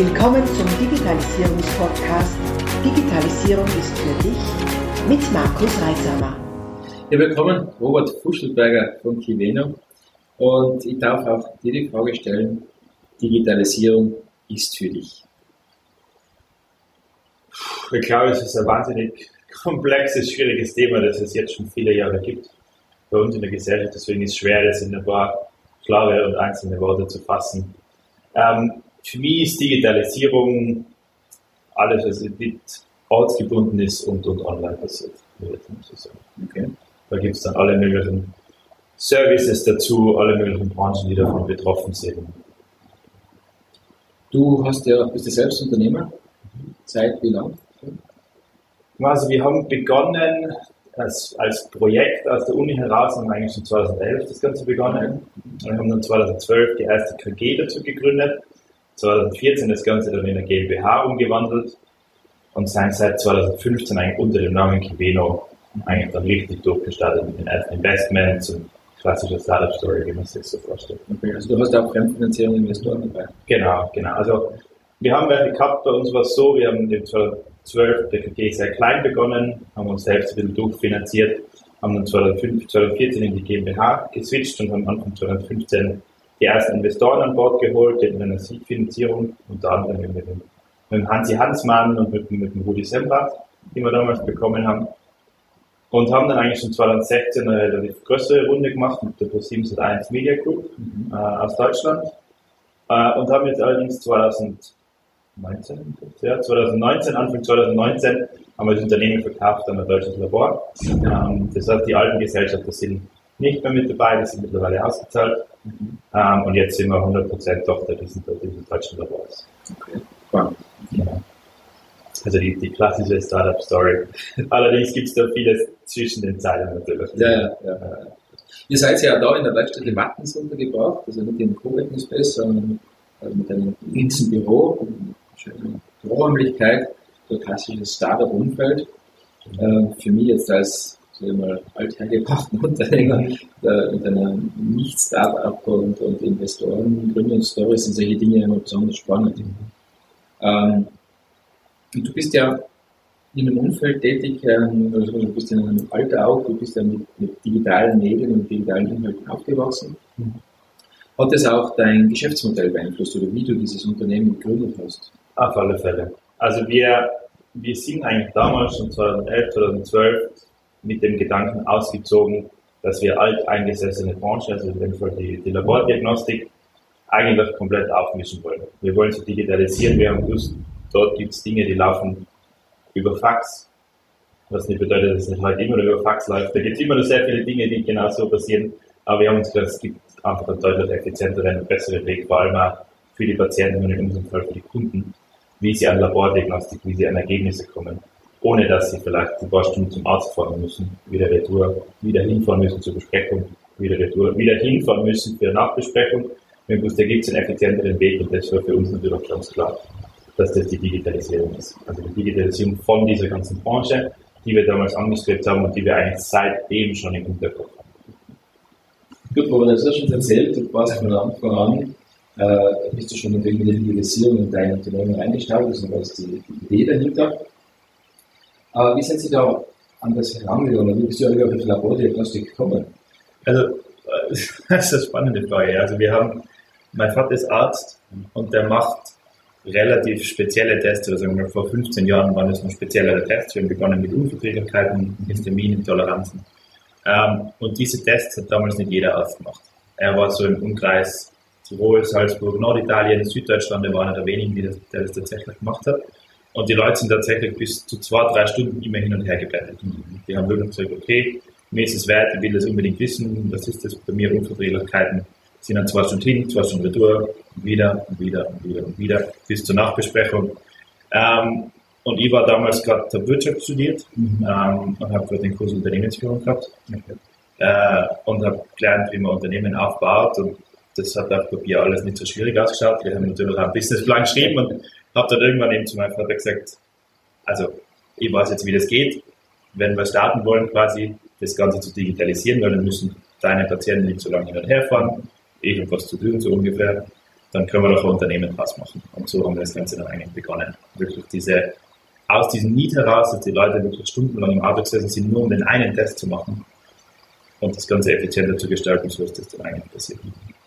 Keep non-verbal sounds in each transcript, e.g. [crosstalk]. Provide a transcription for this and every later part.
Willkommen zum Digitalisierungspodcast Digitalisierung ist für dich mit Markus Reitsamer. Ja, willkommen, Robert Fuschelberger von Kiveno. Und ich darf auch dir die Frage stellen, Digitalisierung ist für dich. Ich glaube, es ist ein wahnsinnig komplexes, schwieriges Thema, das es jetzt schon viele Jahre gibt bei uns in der Gesellschaft. Deswegen ist es schwer, das in ein paar klare und einzelne Worte zu fassen. Ähm, für mich ist Digitalisierung alles, was nicht ortsgebunden ist und, und online passiert. Okay. Da gibt es dann alle möglichen Services dazu, alle möglichen Branchen, die davon betroffen sind. Du hast ja, bist ja selbst Unternehmer. Seit wie lang? Also wir haben begonnen als, als Projekt aus der Uni heraus, haben wir eigentlich schon 2011 das Ganze begonnen. Wir haben dann 2012 die erste KG dazu gegründet, 2014 das Ganze dann in eine GmbH umgewandelt und sind seit 2015 eigentlich unter dem Namen Kiveno eigentlich dann richtig durchgestartet mit den ersten Investments und klassischer Startup-Story, wie man sich so vorstellt. Okay, also du hast auch Fremdfinanzierung Investoren dabei? Genau, genau. Also wir haben welche gehabt, bei uns war es so, wir haben im 2012 der KG sehr klein begonnen, haben uns selbst ein bisschen durchfinanziert, haben dann 2005, 2014 in die GmbH geswitcht und haben Anfang 2015 die ersten Investoren an Bord geholt, in einer Seed-Finanzierung, unter anderem mit dem, mit dem Hansi Hansmann und mit, mit dem Rudi Sembach, die wir damals bekommen haben. Und haben dann eigentlich schon 2016 eine relativ größere Runde gemacht mit der Pro7 Media Group mhm. äh, aus Deutschland. Äh, und haben jetzt allerdings 2019, ja, 2019, Anfang 2019, haben wir das Unternehmen verkauft an ein deutsches Labor. Ähm, das heißt, die alten Gesellschaften sind nicht mehr mit dabei, die sind mittlerweile ausgezahlt. Mhm. Ähm, und jetzt sind wir 100% Tochter dieses, dieses deutschen Labors. Okay. Ja. Also die, die klassische Startup-Story. [laughs] Allerdings gibt es da vieles zwischen den Zeilen natürlich. Ja, ja, ja. Ihr seid ja da in der Werkstatt in Wattens untergebracht, also nicht in Coworking Space, sondern also mit einem riesen Büro, eine schöne Büroräumlichkeit, so klassisches Startup-Umfeld. Äh, für mich jetzt als wir mal, althergebrachten Unternehmer mit einer Nicht-Startup und, und Investoren, Gründungsstories sind solche Dinge immer besonders spannend. Ähm, und du bist ja in einem Umfeld tätig, ähm, also du bist in einem Alter auch, du bist ja mit, mit digitalen Medien und digitalen Inhalten aufgewachsen. Mhm. Hat das auch dein Geschäftsmodell beeinflusst oder wie du dieses Unternehmen gegründet hast? Auf alle Fälle. Also wir, wir sind eigentlich damals schon 2011, 2012 mit dem Gedanken ausgezogen, dass wir alteingesessene Branche, also in dem Fall die, die Labordiagnostik, eigentlich komplett aufmischen wollen. Wir wollen sie digitalisieren, wir haben gewusst, dort gibt es Dinge, die laufen über Fax, was nicht bedeutet, dass es nicht heute immer nur über Fax läuft. Da gibt es immer noch sehr viele Dinge, die genauso passieren, aber wir haben uns gedacht, es gibt einfach einen deutlich effizienteren und besseren Weg, vor allem auch für die Patienten und in unserem Fall für die Kunden, wie sie an Labordiagnostik, wie sie an Ergebnisse kommen, ohne dass sie vielleicht ein paar Stunden zum Arzt fahren müssen, wieder retour, wieder hinfahren müssen zur Besprechung, wieder retour, wieder hinfahren müssen für Nachbesprechung. Haben gewusst, da gibt es einen effizienteren Weg und das war für uns natürlich ganz klar dass das die Digitalisierung ist. Also die Digitalisierung von dieser ganzen Branche, die wir damals angestrebt haben und die wir eigentlich seitdem schon im Hinterkopf haben. Gut, aber das hast du schon erzählt, du warst von Anfang an, äh, bist du schon in die Digitalisierung in dein Unternehmen reingestartet, also die, die Idee dahinter. Aber wie sind Sie da an das herangegangen? Wie bist du eigentlich auf Labordiagnostik gekommen? Also, [laughs] das ist eine spannende Frage. Also wir haben, mein Vater ist Arzt und der macht relativ spezielle Tests, wir vor 15 Jahren waren das noch speziellere Tests. Wir haben begonnen mit Unverträglichkeiten, Histaminen, Toleranzen. Ähm, und diese Tests hat damals nicht jeder Arzt gemacht. Er war so im Umkreis Tirol, Salzburg, Norditalien, Süddeutschland, er war einer der wenigen, der das tatsächlich gemacht hat. Und die Leute sind tatsächlich bis zu zwei, drei Stunden immer hin und her geblättert. Die haben wirklich gesagt, okay, mir ist es wert, ich will das unbedingt wissen, was ist das bei mir, Unverträglichkeiten, sind dann zwei Stunden hin, zwei Stunden retour, wieder und wieder und wieder und wieder bis zur Nachbesprechung. Ähm, und ich war damals gerade Wirtschaft studiert mhm. ähm, und habe gerade den Kurs Unternehmensführung gehabt okay. äh, und habe gelernt, wie man Unternehmen aufbaut und das hat auf Papier alles nicht so schwierig ausgeschaut. Wir haben natürlich auch einen Businessplan geschrieben und habe dann irgendwann eben zu meinem Vater gesagt, also ich weiß jetzt, wie das geht. Wenn wir starten wollen, quasi das Ganze zu digitalisieren, weil dann müssen deine Patienten nicht so lange hin und her fahren, ich habe was zu tun, so ungefähr. dann können wir doch ein Unternehmen draus machen. Und so haben wir das Ganze dann eigentlich begonnen. Wirklich diese, aus diesem Need heraus, dass die Leute wirklich stundenlang im Auto gesessen sind, nur um den einen Test zu machen und das Ganze effizienter zu gestalten, so ist das dann eigentlich passiert.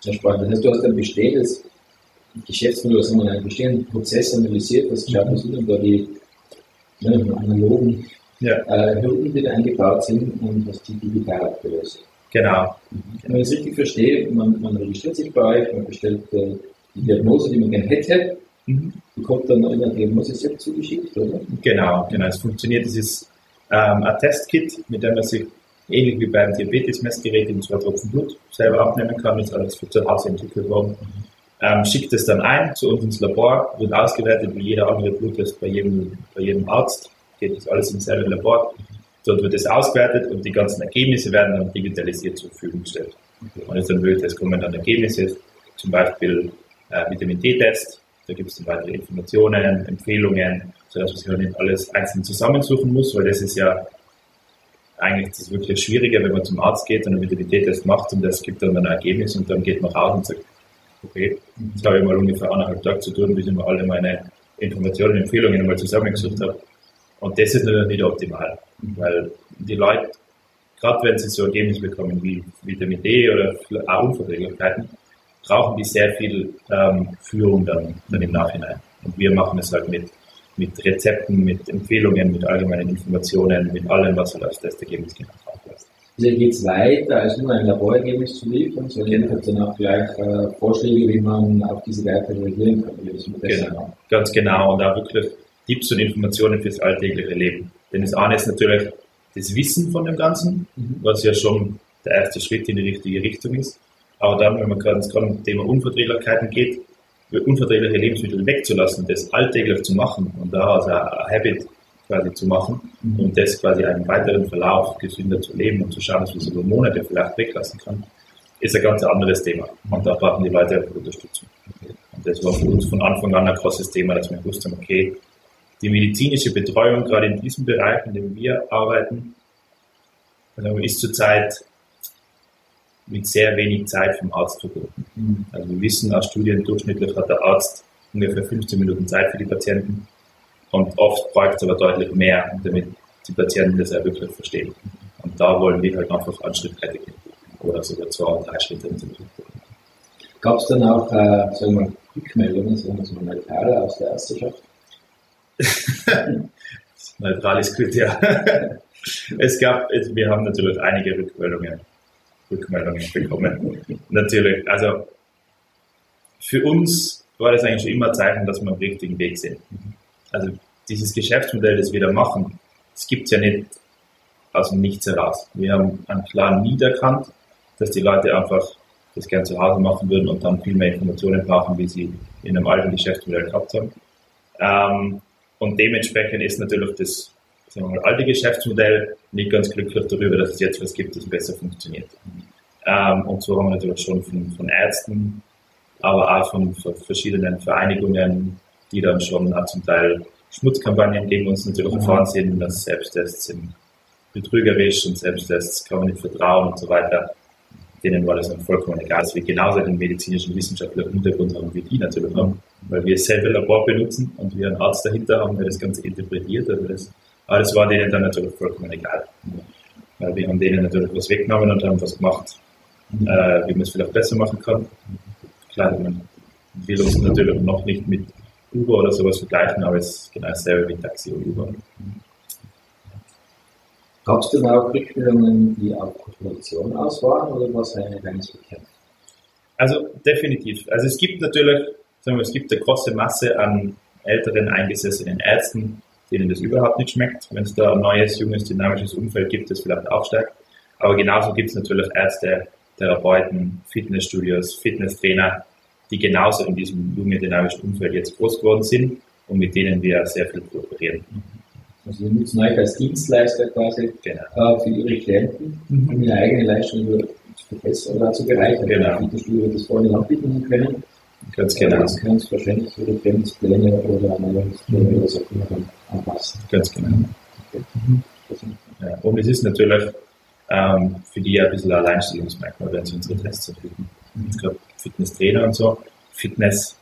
Spannend. Das heißt, du hast ein bestehendes Geschäftsmodell, also einen bestehenden Prozess analysiert, was geschaut, was sind denn da die ne, analogen ja. äh, Hürden, die da eingebaut sind und was die digital abgelöst. Genau. Wenn ich das richtig verstehe, man, man registriert sich bei euch, man bestellt äh, die Diagnose, die man gerne hätte, mhm. bekommt dann in der Diagnose selbst zugeschickt, oder? Genau, genau. Es funktioniert, es ist ähm, ein Testkit, mit dem man sich ähnlich wie beim Diabetes-Messgerät in zwei Tropfen Blut selber abnehmen kann, ist alles für zu Hause entwickelt worden. Ähm, schickt es dann ein zu uns ins Labor, wird ausgewertet wie jeder andere Bluttest bei jedem, bei jedem Arzt, geht das alles im selben Labor. Dort wird es ausgewertet und die ganzen Ergebnisse werden dann digitalisiert zur Verfügung gestellt. Und jetzt dann es kommen dann Ergebnisse, zum Beispiel äh, Vitamin D-Test, da gibt es dann weitere Informationen, Empfehlungen, sodass man sich halt nicht alles einzeln zusammensuchen muss, weil das ist ja eigentlich das wirklich Schwierige, wenn man zum Arzt geht und einen Vitamin D-Test macht und das gibt dann ein Ergebnis und dann geht man raus und sagt, okay, jetzt habe ich mal ungefähr eineinhalb Tage zu tun, bis ich mir alle meine Informationen und Empfehlungen einmal zusammengesucht habe. Und das ist natürlich nicht optimal, weil die Leute, gerade wenn sie so Ergebnisse bekommen wie Vitamin D oder auch Unverträglichkeiten, brauchen die sehr viel ähm, Führung dann, dann im Nachhinein. Und wir machen es halt mit, mit Rezepten, mit Empfehlungen, mit allgemeinen Informationen, mit allem, was halt als Testergebnis genau drauf Also geht es weiter, als nur ein Laborergebnis zu liefern, sondern genau. hat dann auch gleich äh, Vorschläge, wie man auf diese Werte reagieren kann. Wie das genau. Ganz genau. Und auch wirklich Tipps und Informationen fürs alltägliche Leben. Denn das eine ist natürlich das Wissen von dem Ganzen, mhm. was ja schon der erste Schritt in die richtige Richtung ist. Aber dann, wenn man gerade ins Thema Unverträglichkeiten geht, unverträgliche Lebensmittel wegzulassen, das alltäglich zu machen und daraus ein Habit quasi zu machen mhm. und das quasi einen weiteren Verlauf gesünder zu leben und zu schauen, dass man es über Monate vielleicht weglassen kann, ist ein ganz anderes Thema. Und da brauchen die Leute Unterstützung. Und das war für uns von Anfang an ein großes Thema, dass wir gewusst haben, okay, die medizinische Betreuung, gerade in diesem Bereich, in dem wir arbeiten, ist zurzeit mit sehr wenig Zeit vom Arzt verbunden. Mhm. Also wir wissen aus Studien, durchschnittlich hat der Arzt ungefähr 15 Minuten Zeit für die Patienten und oft braucht es aber deutlich mehr, damit die Patienten das auch wirklich verstehen. Und da wollen wir halt einfach einen Schritt weiter gehen oder sogar zwei, drei Schritte entwickeln. Gab es dann auch, äh, sagen wir, Rückmeldungen, sagen wir so neutrale aus der Ärzteschaft? [laughs] Neutral ist gut, ja. es gab, wir haben natürlich einige Rückmeldungen, Rückmeldungen bekommen. natürlich, also für uns war das eigentlich schon immer ein Zeichen, dass wir am richtigen Weg sind. Also dieses Geschäftsmodell, das wir da machen, das gibt es ja nicht aus dem Nichts heraus. Wir haben einen klaren Need erkannt, dass die Leute einfach das gerne zu Hause machen würden und dann viel mehr Informationen brauchen, wie sie in einem alten Geschäftsmodell gehabt haben. Ähm, und dementsprechend ist natürlich das sagen wir mal, alte Geschäftsmodell nicht ganz glücklich darüber, dass es jetzt was gibt, das besser funktioniert. Ähm, und so haben wir natürlich schon von, von Ärzten, aber auch von, von, verschiedenen Vereinigungen, die dann schon auch zum Teil Schmutzkampagnen gegen uns natürlich mhm. erfahren sind, dass Selbsttests sind betrügerisch und Selbsttests kann man nicht vertrauen und so weiter denen war das dann vollkommen egal, dass wir genauso den medizinischen wissenschaftlichen Hintergrund haben, wie die natürlich haben, weil wir selber Labor benutzen und wir einen Arzt dahinter haben, der das Ganze interpretiert. Also das, aber das war denen dann natürlich vollkommen egal. Weil wir haben denen natürlich was weggenommen und haben was gemacht, äh, wie man es vielleicht besser machen kann. Klar, man will uns natürlich noch nicht mit Uber oder sowas vergleichen, aber es ist genau dasselbe wie Taxi und Uber. Gab es denn auch Rückmeldungen, die auf Population aus waren oder war es ein reines Bekämpfen? Also definitiv. Also es gibt natürlich, sagen wir, es gibt eine große Masse an älteren eingesessenen Ärzten, denen das überhaupt nicht schmeckt. Wenn es da ein neues, junges, dynamisches Umfeld gibt, das vielleicht auch stärkt. Aber genauso gibt es natürlich Ärzte, Therapeuten, Fitnessstudios, Fitnesstrainer, die genauso in diesem jungen, dynamischen Umfeld jetzt groß geworden sind und mit denen wir sehr viel kooperieren. Also Sie nutzen euch als Dienstleister quasi genau. äh, für Ihre Klienten, mhm. um Ihre eigene Leistung zu verbessern oder zu bereichern. Genau. Die Fitnessstudio das vorhin anbieten können. Ganz genau. Das können Sie wahrscheinlich Ihre Trainingspläne oder Ernährungspläne mhm. oder so anpassen. Ganz genau. Okay. Mhm. Ja, und es ist natürlich ähm, für die ein bisschen ein Alleinstellungsmerkmal, wenn sie unsere Tests erfüllen. Ich glaube, Fitnesstrainer und so, Fitness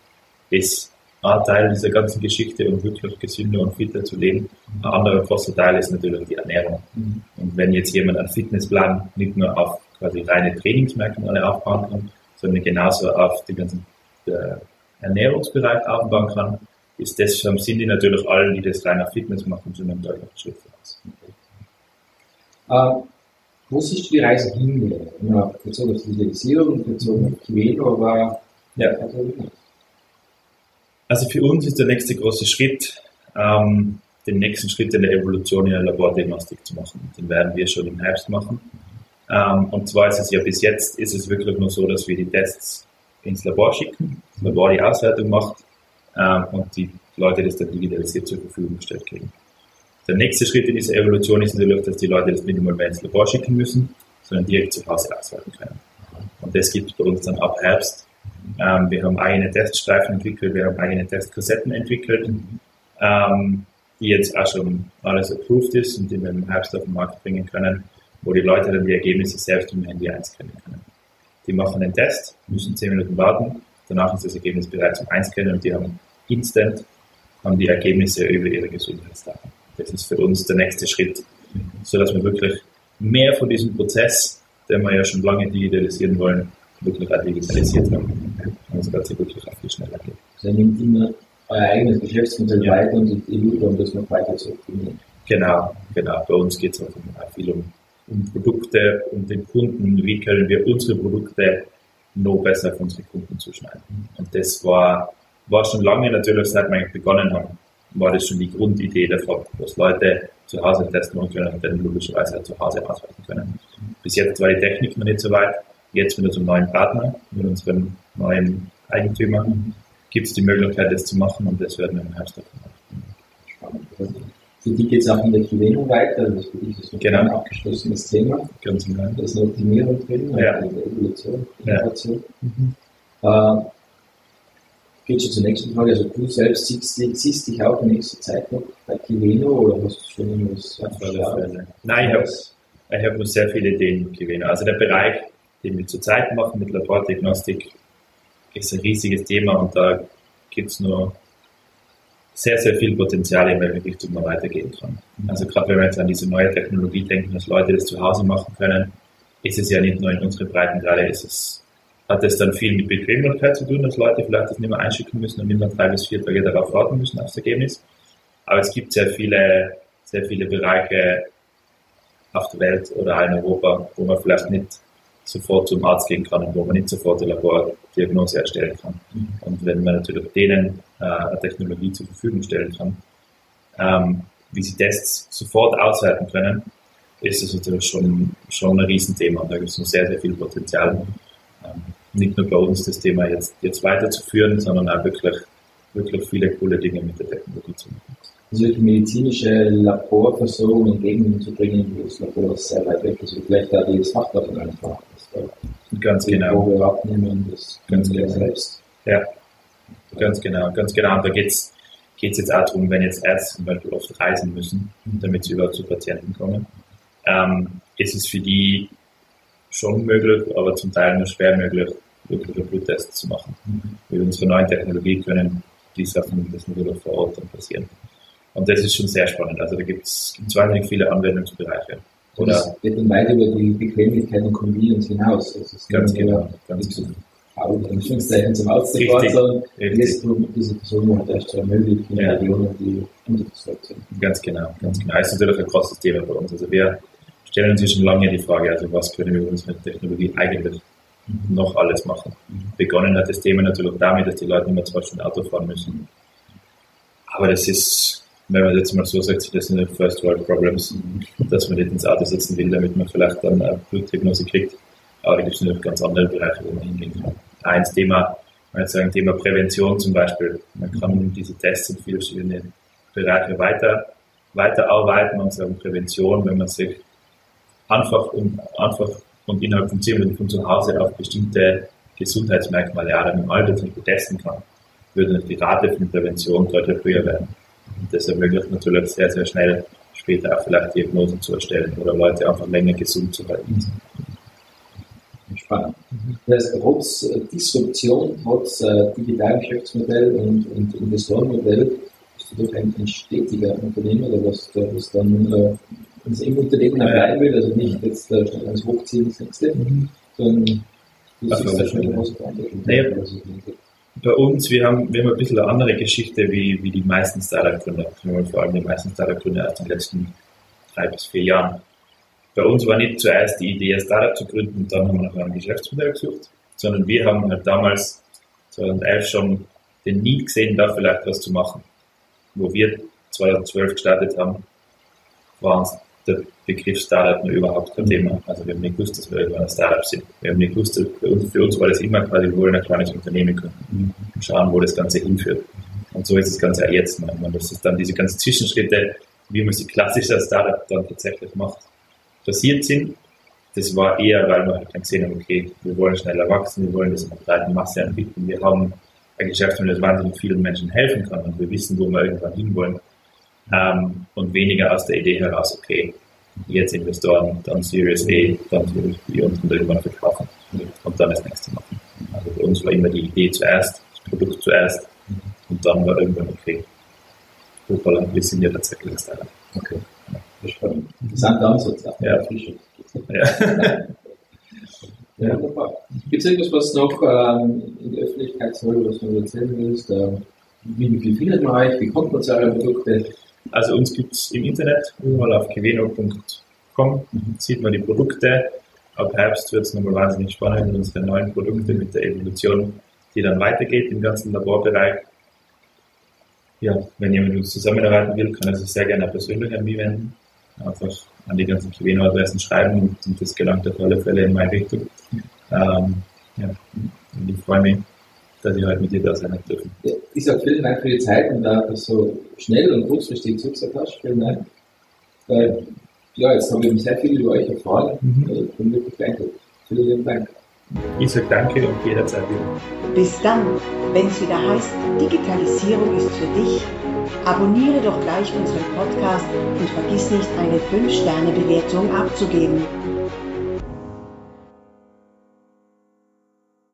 ist ein Teil dieser ganzen Geschichte, um wirklich gesünder und fitter zu leben. Ein anderer großer Teil ist natürlich die Ernährung. Mhm. Und wenn jetzt jemand einen Fitnessplan nicht nur auf quasi reine Trainingsmerkmale aufbauen kann, sondern genauso auf den ganzen äh, Ernährungsbereich aufbauen kann, ist das, sind die natürlich allen, die das rein auf Fitness machen, schon ein deutlicher Schritt voraus. Wo siehst du die Reise hin? Ja, bezogen auf Digitalisierung, bezogen auf Quelo, aber ja, also, also für uns ist der nächste große Schritt, ähm, den nächsten Schritt in der Evolution in der Labordiagnostik zu machen. Den werden wir schon im Herbst machen. Ähm, und zwar ist es ja bis jetzt, ist es wirklich nur so, dass wir die Tests ins Labor schicken, das Labor die Auswertung macht ähm, und die Leute das dann digitalisiert zur Verfügung gestellt kriegen. Der nächste Schritt in dieser Evolution ist natürlich, dass die Leute das einmal mehr ins Labor schicken müssen, sondern direkt zu Hause auswerten können. Und das gibt es bei uns dann ab Herbst ähm, wir haben eigene Teststreifen entwickelt, wir haben eigene Testkassetten entwickelt, ähm, die jetzt auch schon alles approved ist und die wir im Herbst auf den Markt bringen können, wo die Leute dann die Ergebnisse selbst im Handy einscannen können. Die machen den Test, müssen 10 Minuten warten, danach ist das Ergebnis bereit zum Einscannen und die haben instant haben die Ergebnisse über ihre Gesundheitsdaten. Das ist für uns der nächste Schritt, so dass wir wirklich mehr von diesem Prozess, den wir ja schon lange digitalisieren wollen, wirklich auch digitalisiert haben. Und das Ganze wirklich auch viel schneller geht. Also nimmt immer euer eigenes Geschäftsmodell ja. weiter und die um das noch weiter zu optimieren. Genau, genau. Bei uns geht es auch viel um, um Produkte, um den Kunden. Wie können wir unsere Produkte noch besser auf unsere Kunden zuschneiden? Und das war, war schon lange natürlich, seit wir begonnen haben, war das schon die Grundidee davon, dass Leute zu Hause testen können und dann logischerweise zu Hause auswerten können. Bis jetzt war die Technik noch nicht so weit jetzt mit unserem neuen Partner, mit unserem neuen Eigentümer, gibt es die Möglichkeit, das zu machen und das werden wir im Herbst machen. Für die geht es auch in der Gewinnung weiter, das für dich ist genau. ein abgeschlossenes Thema. Ganz genau. Da ist eine Optimierung drin, ja. eine Evolution, Innovation. Ja. Mhm. Äh, geht schon zur nächsten Frage. Also du selbst siehst, siehst dich auch in nächster Zeit noch bei Kiveno oder hast du schon irgendwas Nein, ich habe ich hab noch sehr viele Ideen mit Kiveno. Also der Bereich den wir zurzeit machen mit Labordiagnostik, ist ein riesiges Thema und da gibt es nur sehr, sehr viel Potenzial, in welche Richtung man weitergehen kann. Also gerade wenn wir jetzt an diese neue Technologie denken, dass Leute das zu Hause machen können, ist es ja nicht nur in unseren Breitengrade, ist es, hat es dann viel mit Bequemlichkeit zu tun, dass Leute vielleicht das nicht mehr einschicken müssen und mehr drei bis vier Tage darauf warten müssen aufs Ergebnis. Aber es gibt sehr viele, sehr viele Bereiche auf der Welt oder in Europa, wo man vielleicht nicht sofort zum Arzt gehen kann und wo man nicht sofort eine Labordiagnose erstellen kann. Mhm. Und wenn man natürlich denen äh, eine Technologie zur Verfügung stellen kann, ähm, wie sie Tests sofort auswerten können, ist es natürlich schon, schon ein Riesenthema. Da gibt es noch sehr, sehr viel Potenzial. Ähm, nicht nur bei uns das Thema jetzt, jetzt weiterzuführen, sondern auch wirklich, wirklich viele coole Dinge mit der Technologie zu machen. Also die medizinische Laborversorgung entgegenzubringen, wo das Labor sehr weit weg ist, und vielleicht da die Fachdaten einfach Ganz genau. Wo wir abnehmen, das ganz genau. selbst. Ja, ganz genau, ganz genau. Und da geht es jetzt auch darum, wenn jetzt Ärzte zum Beispiel oft reisen müssen, damit sie überhaupt zu Patienten kommen, ähm, ist es für die schon möglich, aber zum Teil nur schwer möglich, wirklich Bluttests zu machen. Mhm. Mit unserer neuen Technologie können die Sachen, das natürlich vor Ort dann passieren. Und das ist schon sehr spannend. Also da gibt es wahnsinnig viele Anwendungsbereiche. Oder das geht dann weit über die Bequemlichkeit und Convenience hinaus. Ist ganz genau. Ganz genau. Aber in Anführungszeichen zum Ausdruck, sondern diese Person hat erst ermöglicht in ja. Regionen, die unterversorgt sind. Ganz genau, ganz genau. Das ist natürlich ein großes Thema bei uns. Also wir stellen uns schon lange die Frage, also was können wir uns mit Technologie eigentlich noch alles machen. Begonnen hat das Thema natürlich damit, dass die Leute nicht mehr zwei Stunden Auto fahren müssen. Aber das ist wenn man jetzt mal so sagt, das sind First World Problems, dass man nicht ins Auto sitzen will, damit man vielleicht dann eine Blutdiagnose kriegt. Aber da gibt es natürlich ganz andere Bereiche, wo man hingehen kann. Eins Thema, man sagen, Thema Prävention zum Beispiel. Man kann diese Tests in viele verschiedene Bereiche weiter, weiter arbeiten und sagen Prävention, wenn man sich einfach und, einfach und innerhalb von 10 Minuten von zu Hause auf bestimmte Gesundheitsmerkmale auch im Alter zum testen kann, würde die Rate von Prävention deutlich höher werden. Und das ermöglicht natürlich sehr, sehr schnell später auch vielleicht Diagnosen zu erstellen oder Leute einfach länger gesund zu halten. spannend. Das heißt, trotz äh, Disruption, trotz äh, digitalen Geschäftsmodell und, und Investorenmodell bist du doch ein, ein stetiger Unternehmer, der was, der was dann äh, im Unternehmen bleiben will, also nicht jetzt äh, als Hochziehen das nächste, mhm. sondern du siehst da schon eine große Verantwortung. Bei uns, wir haben, wir haben ein bisschen eine andere Geschichte wie, wie die meisten Startup-Gründer, vor allem die meisten Startup-Gründer aus den letzten drei bis vier Jahren. Bei uns war nicht zuerst die Idee, ein Startup zu gründen und dann haben wir nach einem Geschäftsmodell gesucht, sondern wir haben halt damals 2011 schon den Need gesehen, da vielleicht was zu machen. Wo wir 2012 gestartet haben, war der Begriff Startup nur überhaupt kein Thema. Also wir haben nicht gewusst, dass wir irgendwann ein Startup sind. Wir haben nicht gewusst, für uns, für uns war das immer quasi, wir wollen ein kleines Unternehmen gründen und schauen, wo das Ganze hinführt. Und so ist das Ganze auch jetzt. Man, das ist dann diese ganzen Zwischenschritte, wie man sie klassisch als Startup dann tatsächlich macht passiert sind. Das war eher, weil wir halt dann gesehen haben, okay, wir wollen schneller wachsen, wir wollen das in der breiten Masse anbieten. Wir haben ein Geschäft, das wahnsinnig vielen Menschen helfen kann und wir wissen, wo wir irgendwann hinwollen. Ähm, und weniger aus der Idee heraus, okay, jetzt Investoren, dann Series A, dann Series B und dann irgendwann verkaufen und dann das nächste machen. Also für uns war immer die Idee zuerst, das Produkt zuerst und dann war irgendwann okay. Hoppala, wir sind ja tatsächlich ein Startup. Okay. Spannend. Interessanter Ansatz. Ja, ja. ja, wunderbar. Gibt es irgendwas, was noch ähm, in der Öffentlichkeit soll, was du erzählen willst? Ähm, wie, wie findet man euch? Wie kommt man zu euren Produkten? Also uns gibt es im Internet, überall auf keveno.com sieht man die Produkte. Ab Herbst wird es nochmal wahnsinnig spannend mit unseren neuen Produkten, mit der Evolution, die dann weitergeht im ganzen Laborbereich. Ja, wenn jemand mit uns zusammenarbeiten will, kann er sich sehr gerne persönlich an mich wenden einfach an die ganzen Kiveno-Adressen schreiben und, und, das gelangt auf alle Fälle in meine Richtung. Ähm, ja, und ich freue mich, dass ich heute mit dir da sein dürfen. Ja, ich sage vielen Dank für die Zeit und da du so schnell und kurzfristig zugesagt hast. Vielen Dank. Äh, ja, jetzt haben wir sehr viel über euch erfahren. Mhm. Also, bin wirklich danke. Vielen Dank. Ich sage danke und jederzeit wieder. Bis dann, wenn es wieder heißt, Digitalisierung ist für dich Abonniere doch gleich unseren Podcast und vergiss nicht, eine 5-Sterne-Bewertung abzugeben.